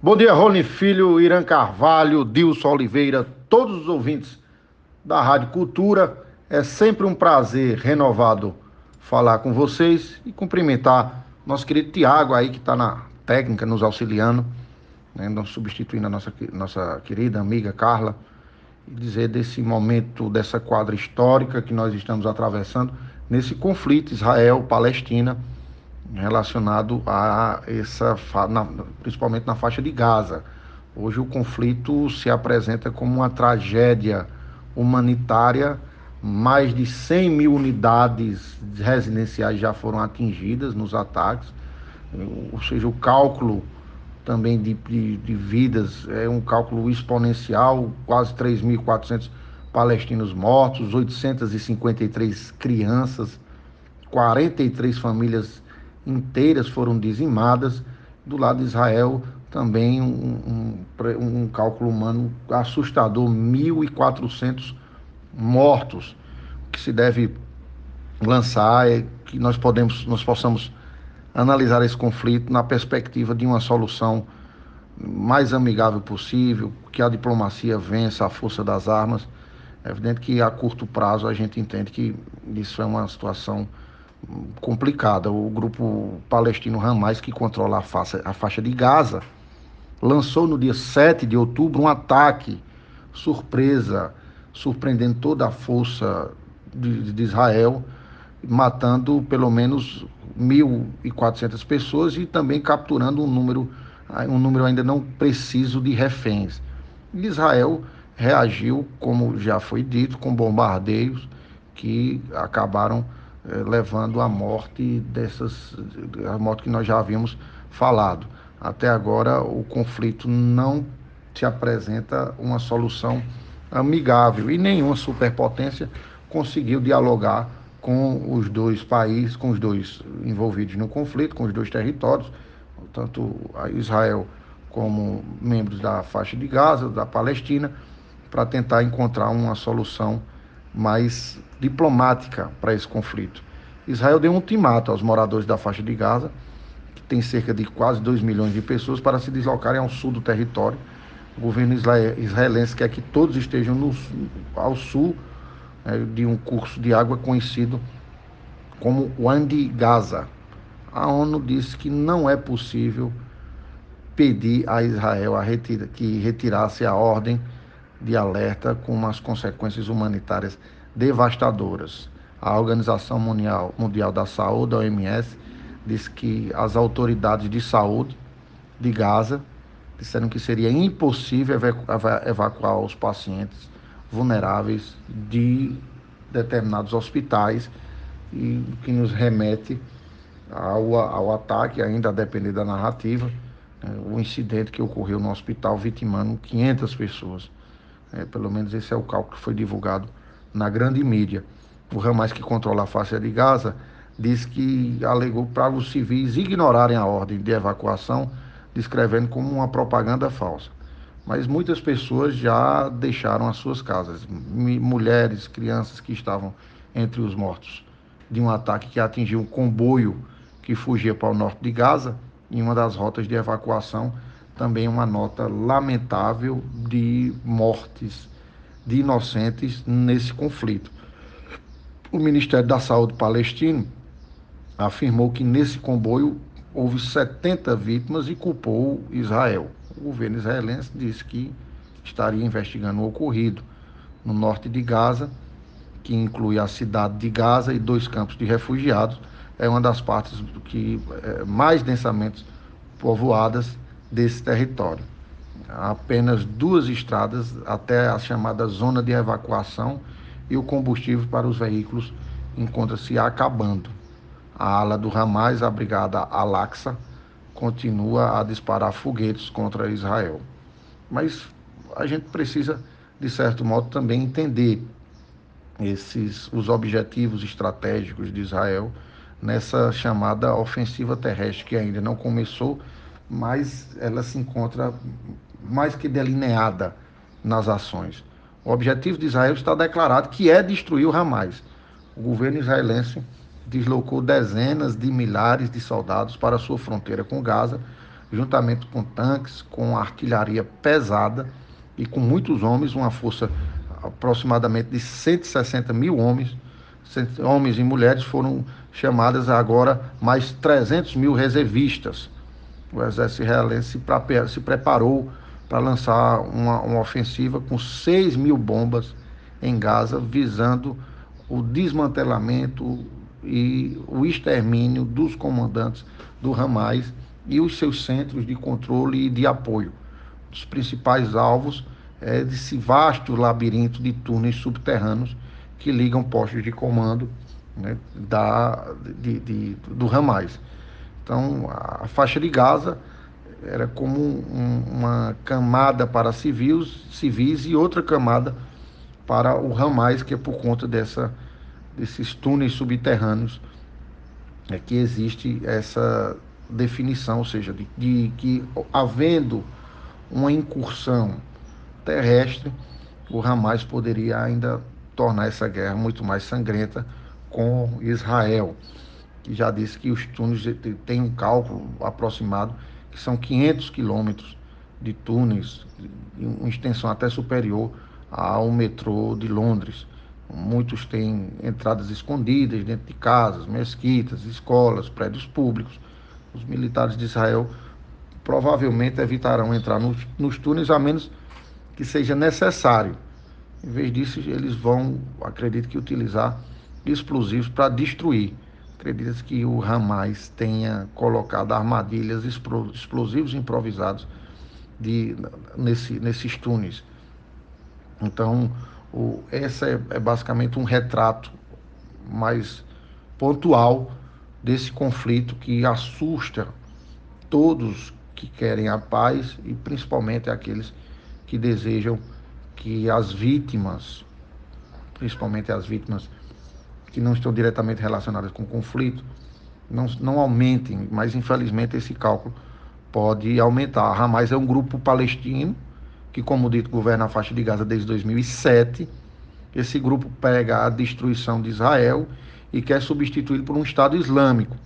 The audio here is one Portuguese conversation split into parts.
Bom dia, Rony Filho, Irã Carvalho, Dilson Oliveira, todos os ouvintes da Rádio Cultura. É sempre um prazer renovado falar com vocês e cumprimentar nosso querido Tiago aí que está na técnica, nos auxiliando, né, substituindo a nossa, nossa querida amiga Carla, e dizer desse momento, dessa quadra histórica que nós estamos atravessando, nesse conflito Israel-Palestina relacionado a essa, na, principalmente na faixa de Gaza. Hoje o conflito se apresenta como uma tragédia humanitária. Mais de 100 mil unidades residenciais já foram atingidas nos ataques, ou seja, o cálculo também de, de, de vidas é um cálculo exponencial, quase 3.400 palestinos mortos, 853 crianças, 43 famílias inteiras foram dizimadas. Do lado de Israel, também um, um, um cálculo humano assustador: 1.400 mortos. O que se deve lançar é que nós, podemos, nós possamos analisar esse conflito na perspectiva de uma solução mais amigável possível, que a diplomacia vença a força das armas. É evidente que a curto prazo a gente entende que isso é uma situação complicada. O grupo palestino Hamas, que controla a faixa, a faixa de Gaza, lançou no dia 7 de outubro um ataque surpresa, surpreendendo toda a força de, de Israel, matando pelo menos 1.400 pessoas e também capturando um número, um número ainda não preciso de reféns. Israel reagiu, como já foi dito, com bombardeios que acabaram eh, levando à morte dessas, a morte que nós já havíamos falado. Até agora o conflito não se apresenta uma solução amigável e nenhuma superpotência conseguiu dialogar com os dois países, com os dois envolvidos no conflito, com os dois territórios, tanto Israel como membros da faixa de Gaza, da Palestina, para tentar encontrar uma solução mais diplomática para esse conflito. Israel deu um ultimato aos moradores da faixa de Gaza, que tem cerca de quase 2 milhões de pessoas, para se deslocarem ao sul do território. O governo israelense quer que todos estejam no, ao sul né, de um curso de água conhecido como Wadi Gaza. A ONU disse que não é possível pedir a Israel a retira, que retirasse a ordem de alerta com umas consequências humanitárias devastadoras. A Organização Mundial, Mundial da Saúde, a OMS, disse que as autoridades de saúde de Gaza disseram que seria impossível evacuar os pacientes vulneráveis de determinados hospitais e que nos remete ao, ao ataque, ainda a depender da narrativa, né, o incidente que ocorreu no hospital vitimando 500 pessoas. É, pelo menos esse é o cálculo que foi divulgado na grande mídia. O Hamas, que controla a faixa de Gaza, diz que alegou para os civis ignorarem a ordem de evacuação, descrevendo como uma propaganda falsa. Mas muitas pessoas já deixaram as suas casas, mulheres, crianças que estavam entre os mortos de um ataque que atingiu um comboio que fugia para o norte de Gaza, em uma das rotas de evacuação, também uma nota lamentável de mortes de inocentes nesse conflito. O Ministério da Saúde palestino afirmou que nesse comboio houve 70 vítimas e culpou Israel. O governo israelense disse que estaria investigando o ocorrido no norte de Gaza, que inclui a cidade de Gaza e dois campos de refugiados. É uma das partes que é, mais densamente povoadas desse território. Há apenas duas estradas até a chamada zona de evacuação e o combustível para os veículos encontra-se acabando. A ala do Hamas, a brigada Al-Aqsa, continua a disparar foguetes contra Israel. Mas a gente precisa, de certo modo, também entender esses os objetivos estratégicos de Israel nessa chamada ofensiva terrestre que ainda não começou, mas ela se encontra mais que delineada nas ações. O objetivo de Israel está declarado que é destruir o Hamas. O governo israelense deslocou dezenas de milhares de soldados para a sua fronteira com Gaza, juntamente com tanques, com artilharia pesada e com muitos homens, uma força aproximadamente de 160 mil homens, homens e mulheres foram chamadas agora mais 300 mil reservistas. O exército israelense se preparou para lançar uma, uma ofensiva com 6 mil bombas em Gaza, visando o desmantelamento e o extermínio dos comandantes do Hamas e os seus centros de controle e de apoio. Os principais alvos é desse vasto labirinto de túneis subterrâneos que ligam postos de comando né, da, de, de, do Hamas. Então, a faixa de Gaza era como um, uma camada para civis, civis e outra camada para o Hamas, que é por conta dessa, desses túneis subterrâneos é que existe essa definição, ou seja, de, de que havendo uma incursão terrestre, o Hamas poderia ainda tornar essa guerra muito mais sangrenta com Israel, que já disse que os túneis têm um cálculo aproximado que são 500 quilômetros de túneis, uma extensão até superior ao metrô de Londres. Muitos têm entradas escondidas dentro de casas, mesquitas, escolas, prédios públicos. Os militares de Israel provavelmente evitarão entrar nos, nos túneis, a menos que seja necessário. Em vez disso, eles vão, acredito que, utilizar explosivos para destruir. Acredita que o Hamas tenha colocado armadilhas explosivos improvisados de, nesse, nesses túneis. Então, o, esse é, é basicamente um retrato mais pontual desse conflito que assusta todos que querem a paz e principalmente aqueles que desejam que as vítimas, principalmente as vítimas que não estão diretamente relacionadas com conflito, não, não aumentem, mas infelizmente esse cálculo pode aumentar. A Hamas é um grupo palestino que, como dito, governa a faixa de Gaza desde 2007. Esse grupo pega a destruição de Israel e quer substituí-lo por um Estado Islâmico.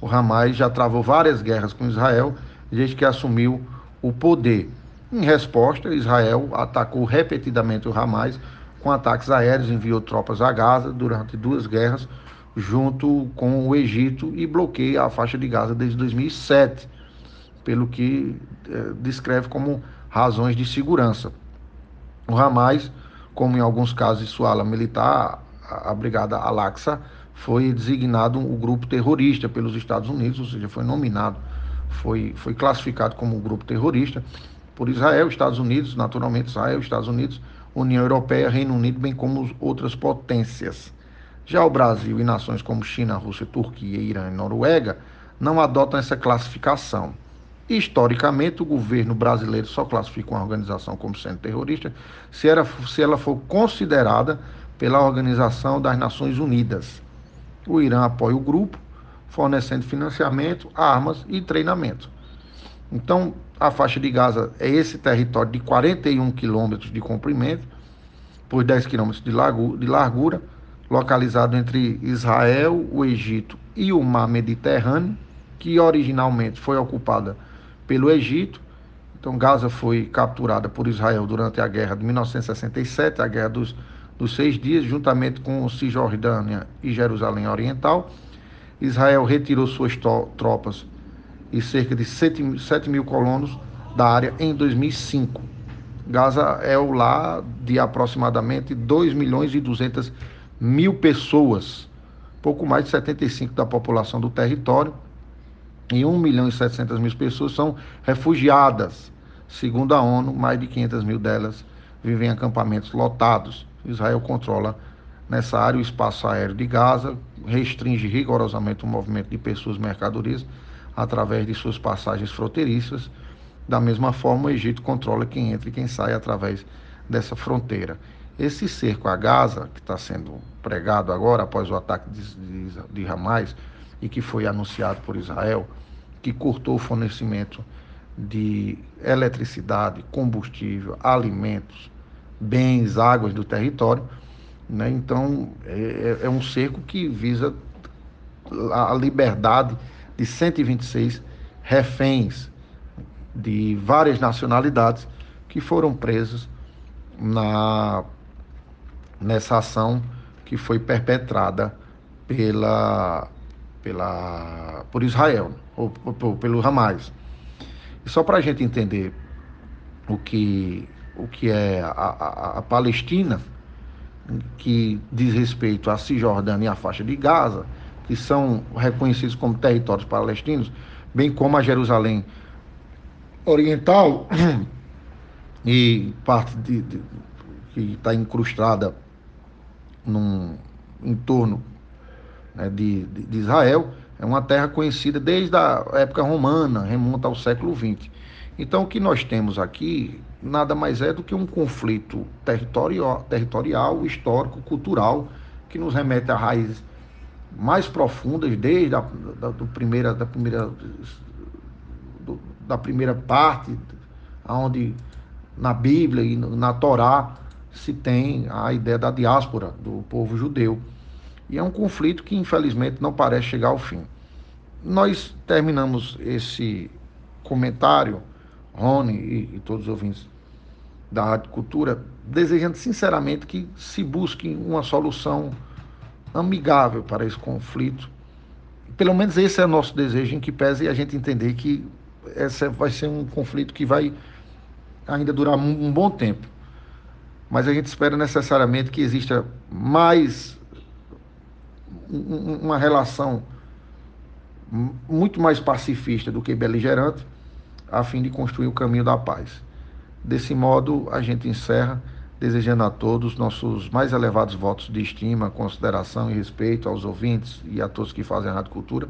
O Hamas já travou várias guerras com Israel desde que assumiu o poder. Em resposta, Israel atacou repetidamente o Hamas com ataques aéreos, enviou tropas a Gaza durante duas guerras, junto com o Egito, e bloqueia a faixa de Gaza desde 2007, pelo que eh, descreve como razões de segurança. O Hamas, como em alguns casos de sua ala militar, a Brigada Al-Aqsa, foi designado o um grupo terrorista pelos Estados Unidos, ou seja, foi nominado, foi, foi classificado como um grupo terrorista por Israel, Estados Unidos, naturalmente Israel, Estados Unidos, União Europeia, Reino Unido, bem como outras potências. Já o Brasil e nações como China, Rússia, Turquia, Irã e Noruega não adotam essa classificação. Historicamente, o governo brasileiro só classifica uma organização como sendo terrorista se, era, se ela for considerada pela Organização das Nações Unidas. O Irã apoia o grupo, fornecendo financiamento, armas e treinamento. Então, a faixa de Gaza é esse território de 41 quilômetros de comprimento, por 10 quilômetros de, de largura, localizado entre Israel, o Egito e o Mar Mediterrâneo, que originalmente foi ocupada pelo Egito. Então, Gaza foi capturada por Israel durante a guerra de 1967, a guerra dos, dos seis dias, juntamente com Cisjordânia e Jerusalém Oriental. Israel retirou suas tropas e cerca de 7, 7 mil colonos da área em 2005. Gaza é o lar de aproximadamente 2 milhões e 200 mil pessoas, pouco mais de 75% da população do território, e 1 milhão e 700 mil pessoas são refugiadas. Segundo a ONU, mais de 500 mil delas vivem em acampamentos lotados. Israel controla nessa área o espaço aéreo de Gaza, restringe rigorosamente o movimento de pessoas e mercadorias através de suas passagens fronteiriças. Da mesma forma, o Egito controla quem entra e quem sai através dessa fronteira. Esse cerco a Gaza, que está sendo pregado agora após o ataque de, de, de Hamas e que foi anunciado por Israel, que cortou o fornecimento de eletricidade, combustível, alimentos, bens, águas do território. Né? Então, é, é um cerco que visa a liberdade de 126 reféns de várias nacionalidades que foram presos na, nessa ação que foi perpetrada pela, pela, por Israel, ou, ou pelo Hamas. E só para a gente entender o que, o que é a, a, a Palestina, que diz respeito à Cisjordânia e à faixa de Gaza, que são reconhecidos como territórios palestinos, bem como a Jerusalém Oriental e parte de, de que está incrustada num entorno né, de, de, de, Israel, é uma terra conhecida desde a época romana, remonta ao século XX. Então, o que nós temos aqui nada mais é do que um conflito territorial, territorial histórico, cultural, que nos remete a raízes mais profundas, desde a da, do primeira, da, primeira, do, da primeira parte, onde na Bíblia e na Torá se tem a ideia da diáspora do povo judeu. E é um conflito que, infelizmente, não parece chegar ao fim. Nós terminamos esse comentário, Rony e, e todos os ouvintes da Rádio Cultura, desejando sinceramente que se busque uma solução amigável para esse conflito. Pelo menos esse é o nosso desejo, em que pese a gente entender que esse vai ser um conflito que vai ainda durar um bom tempo. Mas a gente espera necessariamente que exista mais uma relação muito mais pacifista do que beligerante, a fim de construir o caminho da paz. Desse modo, a gente encerra desejando a todos nossos mais elevados votos de estima, consideração e respeito aos ouvintes e a todos que fazem a Rádio Cultura,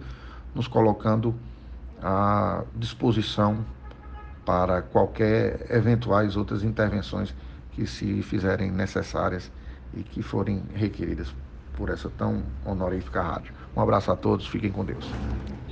nos colocando à disposição para qualquer eventuais outras intervenções que se fizerem necessárias e que forem requeridas por essa tão honorífica rádio. Um abraço a todos, fiquem com Deus.